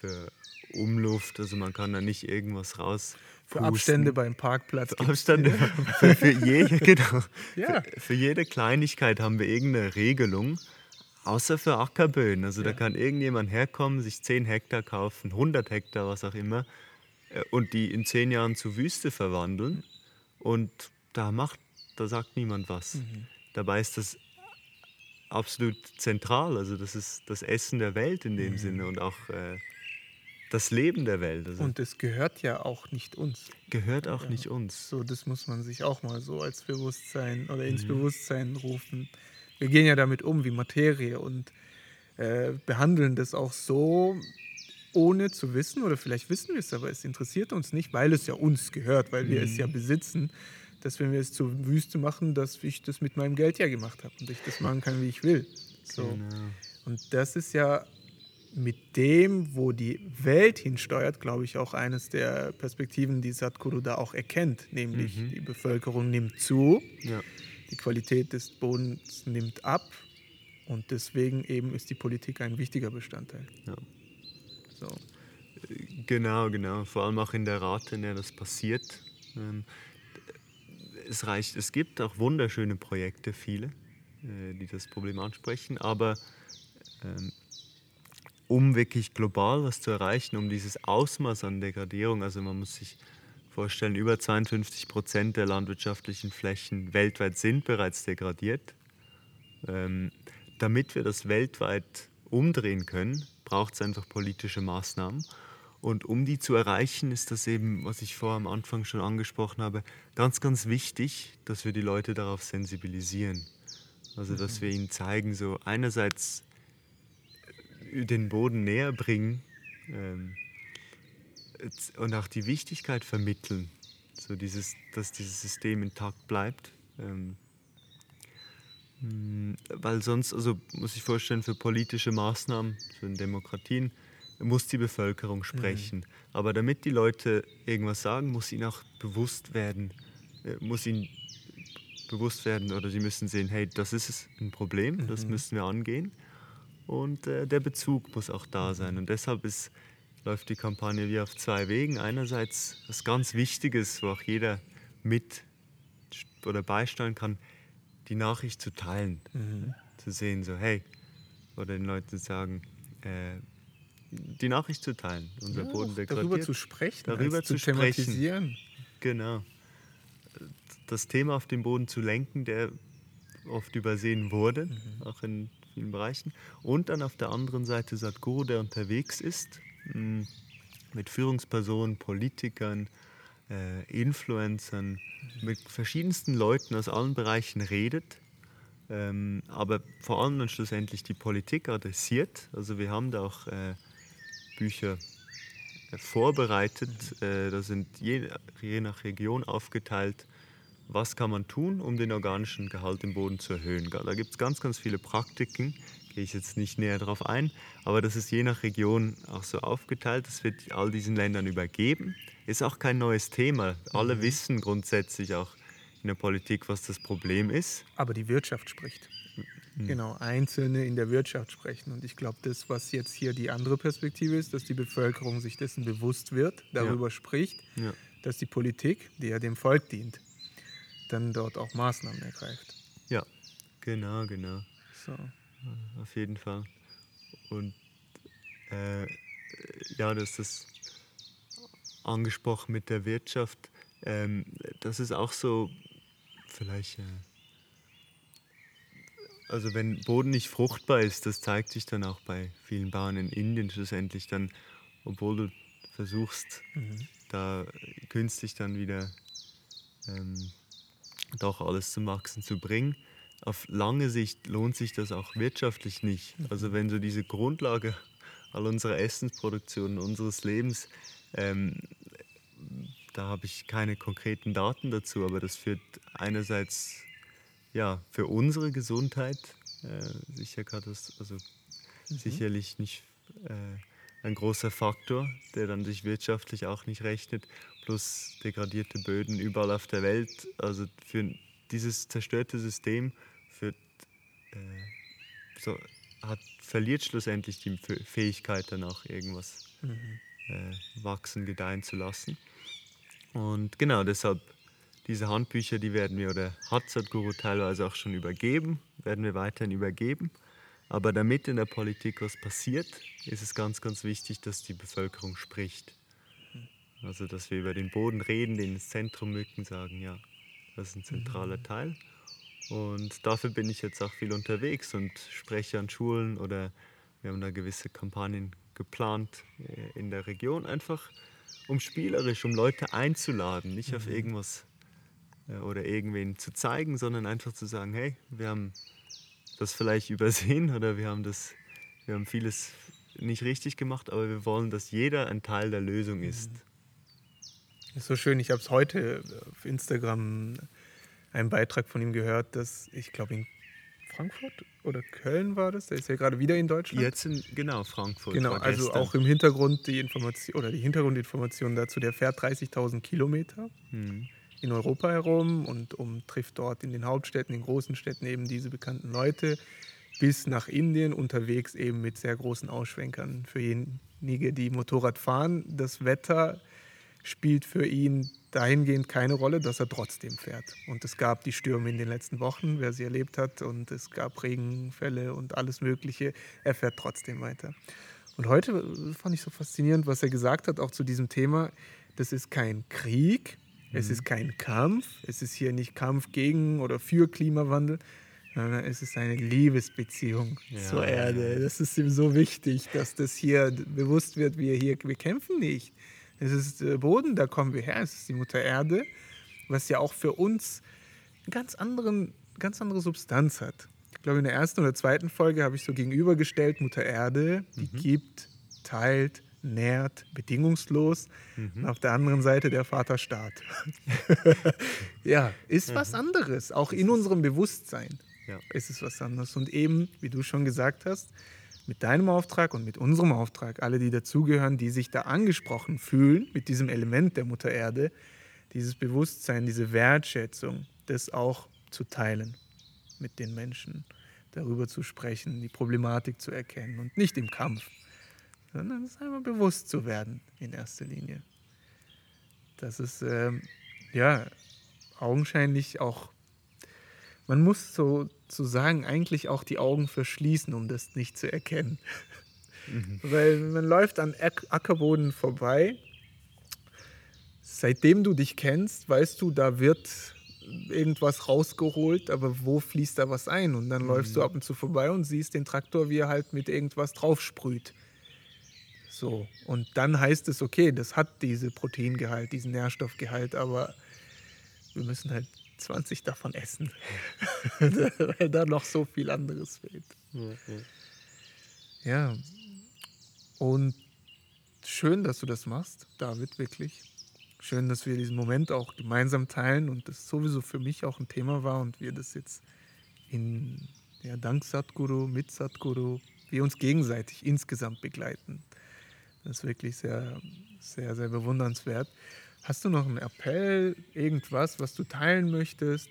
für Umluft, also man kann da nicht irgendwas raus. Für Abstände beim Parkplatz. Abstand für, für, jede, genau, Ja. für, für jede Kleinigkeit haben wir irgendeine Regelung, außer für Ackerböden. Also da kann irgendjemand herkommen, sich 10 Hektar kaufen, 100 Hektar, was auch immer, äh, und die in 10 Jahren zu Wüste verwandeln. Und da macht, da sagt niemand was. Mhm. Dabei ist das absolut zentral. Also das ist das Essen der Welt in Mhm. dem Sinne und auch äh, das Leben der Welt. Also Und es gehört ja auch nicht uns. gehört auch nicht uns. So, das muss man sich auch mal so als Bewusstsein oder ins Mhm. Bewusstsein rufen. Wir gehen ja damit um wie Materie und äh, behandeln das auch so, ohne zu wissen, oder vielleicht wissen wir es, aber es interessiert uns nicht, weil es ja uns gehört, weil wir es ja Mhm. besitzen, dass wenn wir es zur Wüste machen, dass ich das mit meinem Geld ja gemacht habe und ich das machen kann, wie ich will. So. Genau. Und das ist ja mit dem, wo die Welt hinsteuert, glaube ich, auch eines der Perspektiven, die Sadhguru da auch erkennt, nämlich Mhm. die Bevölkerung nimmt zu, Ja. Die Qualität des Bodens nimmt ab und deswegen eben ist die Politik ein wichtiger Bestandteil. Ja. So. Genau, genau. Vor allem auch in der Rate, in der das passiert. Ähm, es reicht, es gibt auch wunderschöne Projekte, viele, äh, die das Problem ansprechen, aber ähm, um wirklich global was zu erreichen, um dieses Ausmaß an Degradierung, also man muss sich vorstellen, über 52 Prozent der landwirtschaftlichen Flächen weltweit sind bereits degradiert. Ähm, damit wir das weltweit umdrehen können, braucht es einfach politische Maßnahmen. Und um die zu erreichen, ist das eben, was ich vorher am Anfang schon angesprochen habe, ganz, ganz wichtig, dass wir die Leute darauf sensibilisieren. Also, dass wir ihnen zeigen, so einerseits, den Boden näher bringen ähm, und auch die Wichtigkeit vermitteln, so dieses, dass dieses System intakt bleibt. Ähm, hm, weil sonst, also muss ich vorstellen, für politische Maßnahmen, so in Demokratien, muss die Bevölkerung sprechen. Mhm. Aber damit die Leute irgendwas sagen, muss ihnen auch bewusst werden, äh, muss ihnen bewusst werden oder sie müssen sehen, hey, das ist ein Problem, mhm. das müssen wir angehen. Und äh, der Bezug muss auch da sein. Und deshalb ist, läuft die Kampagne wie auf zwei Wegen. Einerseits was ganz Wichtiges, wo auch jeder mit oder beisteuern kann, die Nachricht zu teilen. Mhm. Zu sehen, so, hey, oder den Leuten sagen, äh, die Nachricht zu teilen, unser ja, Boden degradiert. Darüber zu sprechen, darüber zu, zu thematisieren. Genau. Das Thema auf den Boden zu lenken, der oft übersehen wurde, mhm. auch in vielen Bereichen. Und dann auf der anderen Seite Sadhguru, der unterwegs ist, mit Führungspersonen, Politikern, äh, Influencern, mit verschiedensten Leuten aus allen Bereichen redet, ähm, aber vor allem dann schlussendlich die Politik adressiert. Also wir haben da auch äh, Bücher äh, vorbereitet. Äh, da sind je, je nach Region aufgeteilt, was kann man tun, um den organischen Gehalt im Boden zu erhöhen. Da gibt es ganz, ganz viele Praktiken, gehe ich jetzt nicht näher darauf ein, aber das ist je nach Region auch so aufgeteilt. Das wird all diesen Ländern übergeben. Ist auch kein neues Thema. Alle mhm. wissen grundsätzlich auch in der Politik, was das Problem ist. Aber die Wirtschaft spricht. Mhm. Genau, Einzelne in der Wirtschaft sprechen. Und ich glaube, das, was jetzt hier die andere Perspektive ist, dass die Bevölkerung sich dessen bewusst wird, darüber ja. spricht, ja. dass die Politik, die ja dem Volk dient, dann dort auch Maßnahmen ergreift. Ja, genau, genau. So. Auf jeden Fall. Und äh, ja, das ist das angesprochen mit der Wirtschaft. Ähm, das ist auch so vielleicht. Äh, also wenn Boden nicht fruchtbar ist, das zeigt sich dann auch bei vielen Bauern in Indien schlussendlich dann, obwohl du versuchst, mhm. da künstlich dann wieder ähm, doch alles zum Wachsen zu bringen. Auf lange Sicht lohnt sich das auch wirtschaftlich nicht. Also wenn so diese Grundlage all unserer Essensproduktion, unseres Lebens, ähm, da habe ich keine konkreten Daten dazu, aber das führt einerseits ja, für unsere Gesundheit äh, sicher also mhm. sicherlich nicht äh, ein großer Faktor, der dann sich wirtschaftlich auch nicht rechnet, plus degradierte Böden überall auf der Welt. Also für dieses zerstörte System führt, äh, so, hat, verliert schlussendlich die Fähigkeit dann auch irgendwas mhm. Äh, wachsen, gedeihen zu lassen. Und genau deshalb diese Handbücher, die werden wir oder hat Sadhguru teilweise auch schon übergeben, werden wir weiterhin übergeben. Aber damit in der Politik was passiert, ist es ganz, ganz wichtig, dass die Bevölkerung spricht. Also, dass wir über den Boden reden, den ins Zentrum mücken, sagen, ja, das ist ein zentraler mhm. Teil. Und dafür bin ich jetzt auch viel unterwegs und spreche an Schulen oder wir haben da gewisse Kampagnen geplant äh, in der Region, einfach um spielerisch, um Leute einzuladen, nicht auf mhm. irgendwas äh, oder irgendwen zu zeigen, sondern einfach zu sagen, hey, wir haben das vielleicht übersehen oder wir haben das, wir haben vieles nicht richtig gemacht, aber wir wollen, dass jeder ein Teil der Lösung ist. Das ist so schön. Ich habe es heute auf Instagram einen Beitrag von ihm gehört, dass ich glaube in Frankfurt oder Köln war das. Der ist ja gerade wieder in Deutschland. Jetzt in genau Frankfurt. Genau, also auch im Hintergrund die Information oder die Hintergrundinformation dazu. Der fährt 30.000 Kilometer. Hm in Europa herum und um, trifft dort in den Hauptstädten, in großen Städten eben diese bekannten Leute, bis nach Indien unterwegs eben mit sehr großen Ausschwenkern. Für jenige, die Motorrad fahren, das Wetter spielt für ihn dahingehend keine Rolle, dass er trotzdem fährt. Und es gab die Stürme in den letzten Wochen, wer sie erlebt hat, und es gab Regenfälle und alles Mögliche. Er fährt trotzdem weiter. Und heute fand ich so faszinierend, was er gesagt hat, auch zu diesem Thema. Das ist kein Krieg, es ist mhm. kein Kampf, es ist hier nicht Kampf gegen oder für Klimawandel, sondern es ist eine Liebesbeziehung ja, zur Erde. Das ist ihm so wichtig, dass das hier bewusst wird, wir hier, wir kämpfen nicht. Es ist der Boden, da kommen wir her, es ist die Mutter Erde, was ja auch für uns eine ganz, anderen, ganz andere Substanz hat. ich glaube, in der ersten oder zweiten Folge habe ich so gegenübergestellt, Mutter Erde, die mhm. gibt, teilt, nährt, bedingungslos. Mhm. auf der anderen Seite der Vaterstaat. ja, ist mhm. was anderes, auch in unserem Bewusstsein ja. ist es was anderes. Und eben, wie du schon gesagt hast, mit deinem Auftrag und mit unserem Auftrag, alle, die dazugehören, die sich da angesprochen fühlen mit diesem Element der Mutter Erde, dieses Bewusstsein, diese Wertschätzung, das auch zu teilen mit den Menschen, darüber zu sprechen, die Problematik zu erkennen und nicht im Kampf, sondern es einmal bewusst zu werden in erster Linie. Das ist ähm, ja augenscheinlich auch, man muss sozusagen eigentlich auch die Augen verschließen, um das nicht zu erkennen. Mhm. Weil man läuft an Ackerboden vorbei. Seitdem du dich kennst, weißt du, da wird irgendwas rausgeholt, aber wo fließt da was ein? Und dann mhm. läufst du ab und zu vorbei und siehst den Traktor, wie er halt mit irgendwas draufsprüht. So, und dann heißt es, okay, das hat diese Proteingehalt, diesen Nährstoffgehalt, aber wir müssen halt 20 davon essen, weil da noch so viel anderes fehlt. Ja, und schön, dass du das machst, David, wirklich. Schön, dass wir diesen Moment auch gemeinsam teilen und das sowieso für mich auch ein Thema war und wir das jetzt in, ja, dank Satguru, mit Satguru, wir uns gegenseitig insgesamt begleiten. Das ist wirklich sehr, sehr, sehr bewundernswert. Hast du noch einen Appell, irgendwas, was du teilen möchtest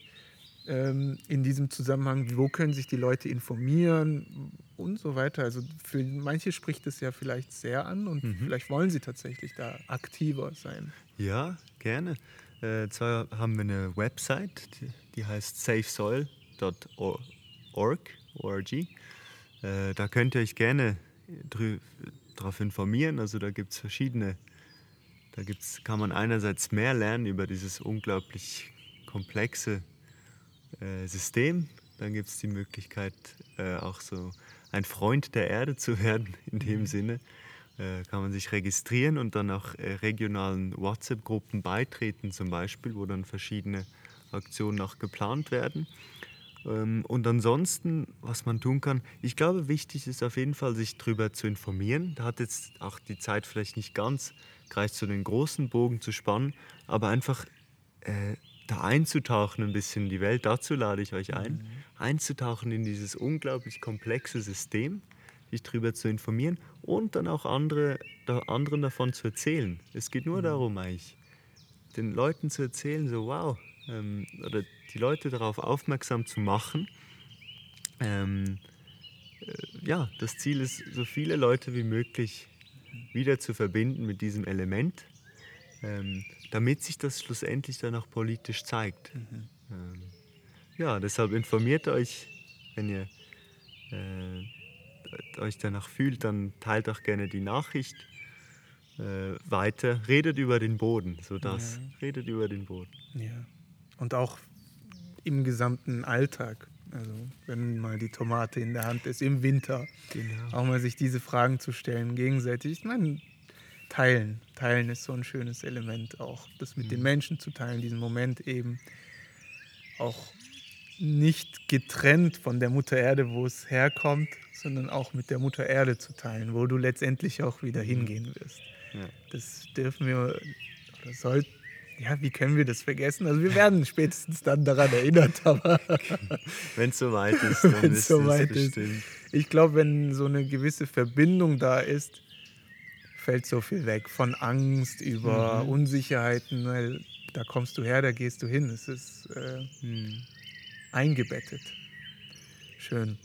ähm, in diesem Zusammenhang? Wo können sich die Leute informieren und so weiter? Also für manche spricht es ja vielleicht sehr an und mhm. vielleicht wollen sie tatsächlich da aktiver sein. Ja, gerne. Äh, zwar haben wir eine Website, die, die heißt safesoil.org. Äh, da könnt ihr euch gerne darauf informieren. Also da gibt es verschiedene, da gibt's, kann man einerseits mehr lernen über dieses unglaublich komplexe äh, System. Dann gibt es die Möglichkeit, äh, auch so ein Freund der Erde zu werden, in dem mhm. Sinne. Äh, kann man sich registrieren und dann auch äh, regionalen WhatsApp-Gruppen beitreten, zum Beispiel, wo dann verschiedene Aktionen auch geplant werden. Ähm, und ansonsten, was man tun kann, ich glaube, wichtig ist auf jeden Fall, sich darüber zu informieren. Da hat jetzt auch die Zeit vielleicht nicht ganz gereicht, so den großen Bogen zu spannen, aber einfach äh, da einzutauchen, ein bisschen in die Welt, dazu lade ich euch ein, mhm. einzutauchen in dieses unglaublich komplexe System, sich darüber zu informieren und dann auch andere, da, anderen davon zu erzählen. Es geht nur mhm. darum, eigentlich den Leuten zu erzählen, so wow, ähm, oder die Leute darauf aufmerksam zu machen. Ähm, äh, ja, das Ziel ist, so viele Leute wie möglich wieder zu verbinden mit diesem Element, ähm, damit sich das schlussendlich dann auch politisch zeigt. Mhm. Ähm, ja, deshalb informiert euch, wenn ihr äh, euch danach fühlt, dann teilt auch gerne die Nachricht äh, weiter. Redet über den Boden, so das. Ja. Redet über den Boden. Ja. Und auch im gesamten Alltag. Also wenn mal die Tomate in der Hand ist, im Winter. Genau. Auch mal sich diese Fragen zu stellen, gegenseitig. Ich meine, teilen. Teilen ist so ein schönes Element auch. Das mit mhm. den Menschen zu teilen, diesen Moment eben auch nicht getrennt von der Mutter Erde, wo es herkommt, sondern auch mit der Mutter Erde zu teilen, wo du letztendlich auch wieder mhm. hingehen wirst. Ja. Das dürfen wir oder sollten ja, wie können wir das vergessen? Also wir werden spätestens dann daran erinnert, aber wenn es soweit ist, dann ist so es bestimmt. Ich glaube, wenn so eine gewisse Verbindung da ist, fällt so viel weg. Von Angst über mhm. Unsicherheiten, weil da kommst du her, da gehst du hin. Es ist äh, mhm. eingebettet. Schön.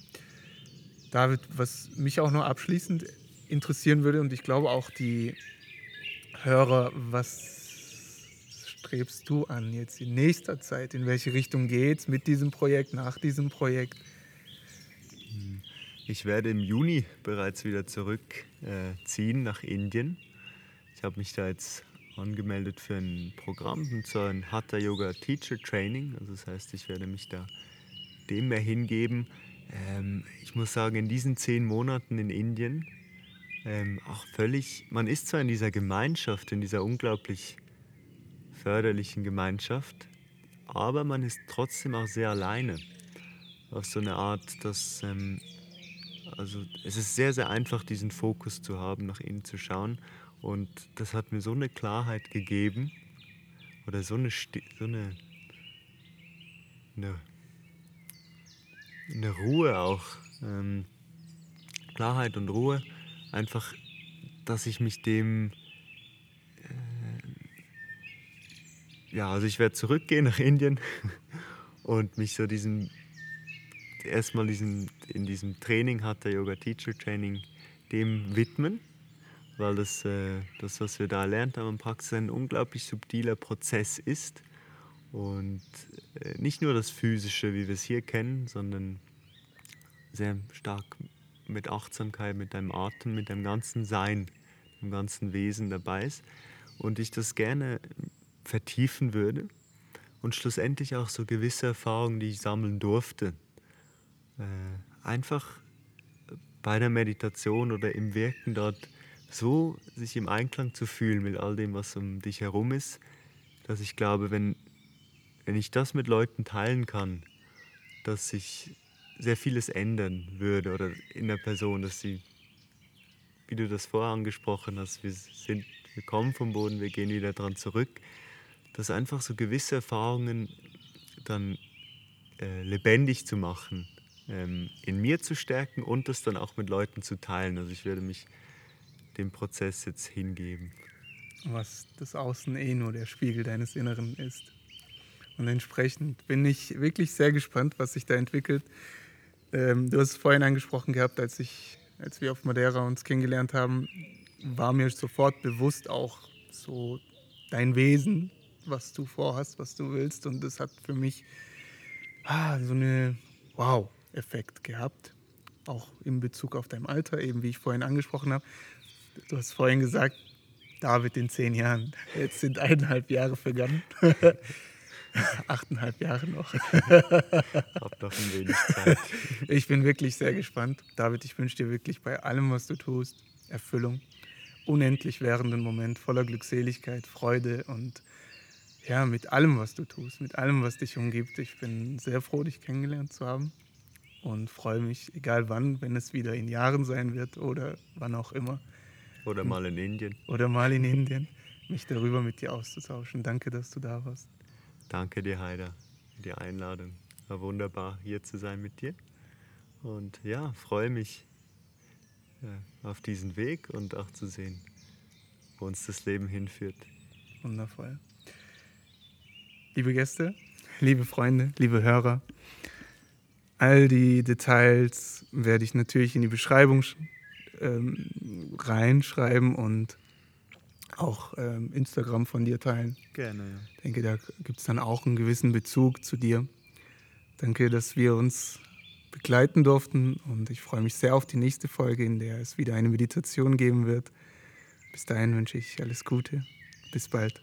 David, was mich auch noch abschließend interessieren würde, und ich glaube auch die Hörer, was strebst du an jetzt in nächster Zeit? In welche Richtung geht es mit diesem Projekt, nach diesem Projekt? Ich werde im Juni bereits wieder zurückziehen äh, nach Indien. Ich habe mich da jetzt angemeldet für ein Programm, und zwar ein Hatha Yoga Teacher Training. Also das heißt, ich werde mich da dem mehr hingeben. Ähm, ich muss sagen, in diesen zehn Monaten in Indien, ähm, auch völlig, man ist zwar in dieser Gemeinschaft, in dieser unglaublich förderlichen Gemeinschaft, aber man ist trotzdem auch sehr alleine. auf so eine Art, dass ähm, also es ist sehr, sehr einfach, diesen Fokus zu haben, nach innen zu schauen. Und das hat mir so eine Klarheit gegeben oder so eine, so eine, eine, eine Ruhe auch. Ähm, Klarheit und Ruhe. Einfach, dass ich mich dem... ja, also ich werde zurückgehen nach Indien und mich so diesem erstmal diesen, in diesem Training hat Yoga Teacher Training dem widmen, weil das, äh, das was wir da erlernt haben in Praxis, ein unglaublich subtiler Prozess ist. Und äh, nicht nur das Physische, wie wir es hier kennen, sondern sehr stark mit Achtsamkeit, mit deinem Atem, mit deinem ganzen Sein, dem ganzen Wesen dabei ist. Und ich das gerne vertiefen würde und schlussendlich auch so gewisse Erfahrungen, die ich sammeln durfte, äh, einfach bei der Meditation oder im Wirken dort so sich im Einklang zu fühlen mit all dem, was um dich herum ist, dass ich glaube, wenn, wenn ich das mit Leuten teilen kann, dass sich sehr vieles ändern würde oder in der Person, dass sie, wie du das vorher angesprochen hast, wir, sind, wir kommen vom Boden, wir gehen wieder dran zurück, dass einfach so gewisse Erfahrungen dann äh, lebendig zu machen ähm, in mir zu stärken und das dann auch mit Leuten zu teilen. Also ich werde mich dem Prozess jetzt hingeben. Was das Außen eh nur der Spiegel deines Inneren ist. Und entsprechend bin ich wirklich sehr gespannt, was sich da entwickelt. Ähm, du hast es vorhin angesprochen gehabt, als, ich, als wir auf Madeira uns kennengelernt haben, war mir sofort bewusst auch so dein Wesen, was du vorhast, was du willst. Und das hat für mich ah, so eine, wow, Effekt gehabt, auch in Bezug auf dein Alter, eben wie ich vorhin angesprochen habe. Du hast vorhin gesagt, David in zehn Jahren. Jetzt sind eineinhalb Jahre vergangen. Achteinhalb Jahre noch. Hab noch ein wenig Zeit. Ich bin wirklich sehr gespannt. David, ich wünsche dir wirklich bei allem, was du tust, Erfüllung. Unendlich währenden Moment voller Glückseligkeit, Freude und ja, mit allem, was du tust, mit allem, was dich umgibt. Ich bin sehr froh, dich kennengelernt zu haben und freue mich, egal wann, wenn es wieder in Jahren sein wird oder wann auch immer. Oder mal in Indien. Oder mal in Indien, mich darüber mit dir auszutauschen. Danke, dass du da warst. Danke dir, Heider, für die Einladung. War wunderbar, hier zu sein mit dir. Und ja, freue mich ja, auf diesen Weg und auch zu sehen, wo uns das Leben hinführt. Wundervoll. Liebe Gäste, liebe Freunde, liebe Hörer, All die Details werde ich natürlich in die Beschreibung ähm, reinschreiben und auch ähm, Instagram von dir teilen. Gerne, ja. Ich denke, da gibt es dann auch einen gewissen Bezug zu dir. Danke, dass wir uns begleiten durften und ich freue mich sehr auf die nächste Folge, in der es wieder eine Meditation geben wird. Bis dahin wünsche ich alles Gute. Bis bald.